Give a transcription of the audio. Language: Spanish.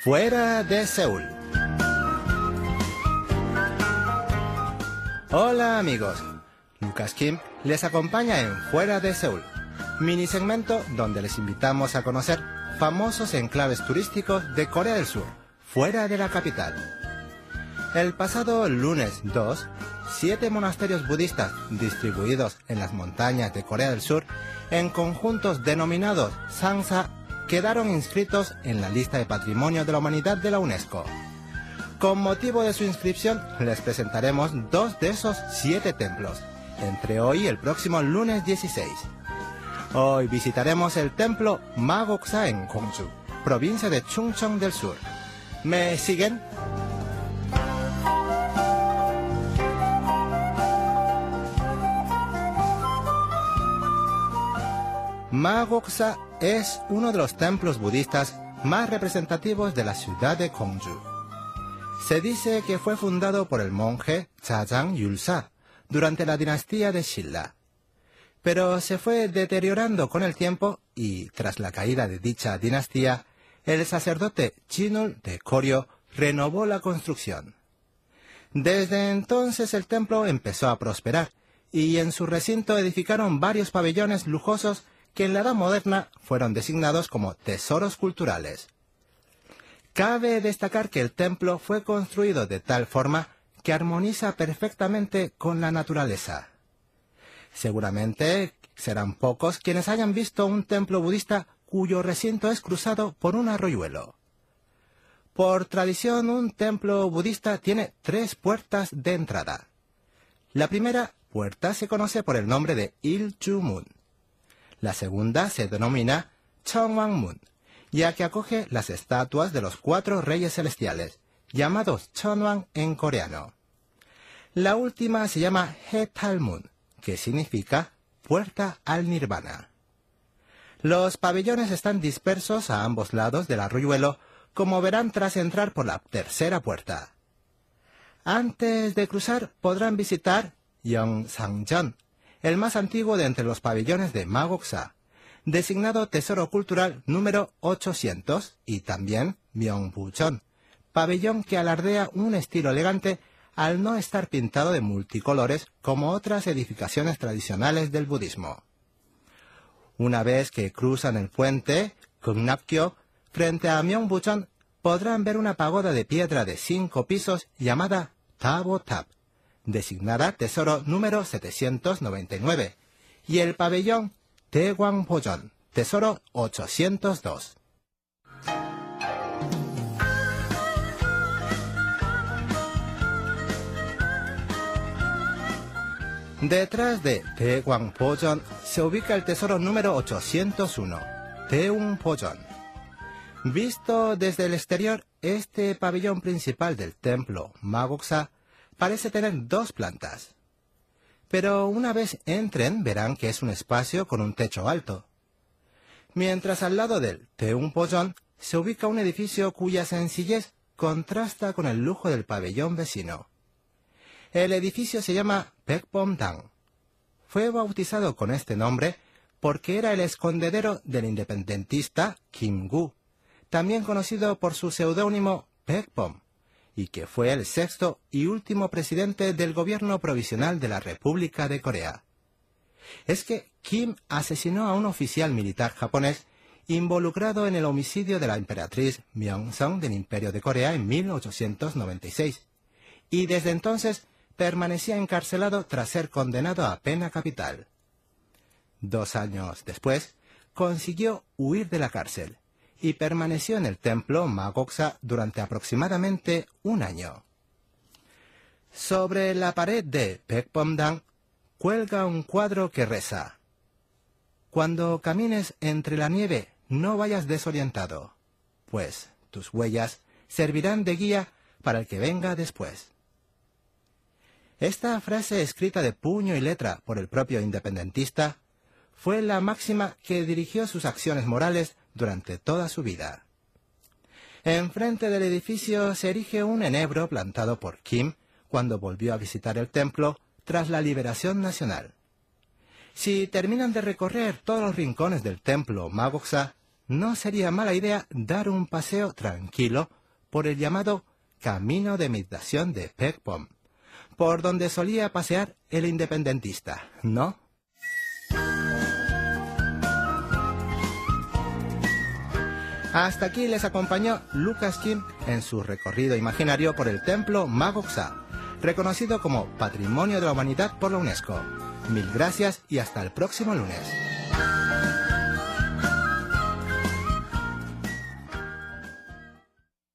Fuera de Seúl. Hola amigos, Lucas Kim les acompaña en Fuera de Seúl, mini segmento donde les invitamos a conocer famosos enclaves turísticos de Corea del Sur, fuera de la capital. El pasado lunes 2, siete monasterios budistas distribuidos en las montañas de Corea del Sur, en conjuntos denominados Sangsa, quedaron inscritos en la lista de Patrimonio de la Humanidad de la UNESCO. Con motivo de su inscripción, les presentaremos dos de esos siete templos, entre hoy y el próximo lunes 16. Hoy visitaremos el templo Magoksa en Gongju, provincia de Chungcheong del Sur. ¿Me siguen? Magoksa es uno de los templos budistas más representativos de la ciudad de Gongju. Se dice que fue fundado por el monje Chajang Yulsa durante la dinastía de Shilla. Pero se fue deteriorando con el tiempo y, tras la caída de dicha dinastía, el sacerdote Chinul de Koryo renovó la construcción. Desde entonces el templo empezó a prosperar y en su recinto edificaron varios pabellones lujosos que en la Edad Moderna fueron designados como tesoros culturales. Cabe destacar que el templo fue construido de tal forma que armoniza perfectamente con la naturaleza. Seguramente serán pocos quienes hayan visto un templo budista cuyo recinto es cruzado por un arroyuelo. Por tradición, un templo budista tiene tres puertas de entrada. La primera puerta se conoce por el nombre de Il Mun. La segunda se denomina Chongwang-mun, ya que acoge las estatuas de los cuatro reyes celestiales, llamados Chonwang en coreano. La última se llama He-tal-mun, que significa puerta al nirvana. Los pabellones están dispersos a ambos lados del arroyuelo, como verán tras entrar por la tercera puerta. Antes de cruzar podrán visitar Yongsangjön, el más antiguo de entre los pabellones de Magoksa, designado Tesoro Cultural número 800, y también Myeongbucheon, pabellón que alardea un estilo elegante al no estar pintado de multicolores como otras edificaciones tradicionales del budismo. Una vez que cruzan el puente, Gungnapkyo, frente a Myeongbucheon, podrán ver una pagoda de piedra de cinco pisos llamada Tabo Tab, designada Tesoro número 799, y el pabellón Taegwangpojeon, Tesoro 802. Detrás de Taegwangpojeon se ubica el tesoro número 801, Teungpojeon. Visto desde el exterior, este pabellón principal del templo Magoksa parece tener dos plantas. Pero una vez entren verán que es un espacio con un techo alto. Mientras al lado del Teungpojeon se ubica un edificio cuya sencillez contrasta con el lujo del pabellón vecino. El edificio se llama Baekbomdang. Fue bautizado con este nombre porque era el escondedero del independentista Kim Gu, también conocido por su seudónimo Baekbom, y que fue el sexto y último presidente del gobierno provisional de la República de Corea. Es que Kim asesinó a un oficial militar japonés involucrado en el homicidio de la emperatriz Myeongsong del Imperio de Corea en 1896, y desde entonces permanecía encarcelado tras ser condenado a pena capital. Dos años después, consiguió huir de la cárcel y permaneció en el templo Magoksa durante aproximadamente un año. Sobre la pared de Baekbomdang cuelga un cuadro que reza: Cuando camines entre la nieve, no vayas desorientado, pues tus huellas servirán de guía para el que venga después. Esta frase escrita de puño y letra por el propio independentista fue la máxima que dirigió sus acciones morales durante toda su vida. Enfrente del edificio se erige un enebro plantado por Kim cuando volvió a visitar el templo tras la liberación nacional. Si terminan de recorrer todos los rincones del templo Magoksa, no sería mala idea dar un paseo tranquilo por el llamado Camino de Meditación de Pekpom, por donde solía pasear el independentista, ¿no? Hasta aquí les acompañó Lucas Kim en su recorrido imaginario por el templo Magoksa, reconocido como Patrimonio de la Humanidad por la UNESCO. Mil gracias y hasta el próximo lunes.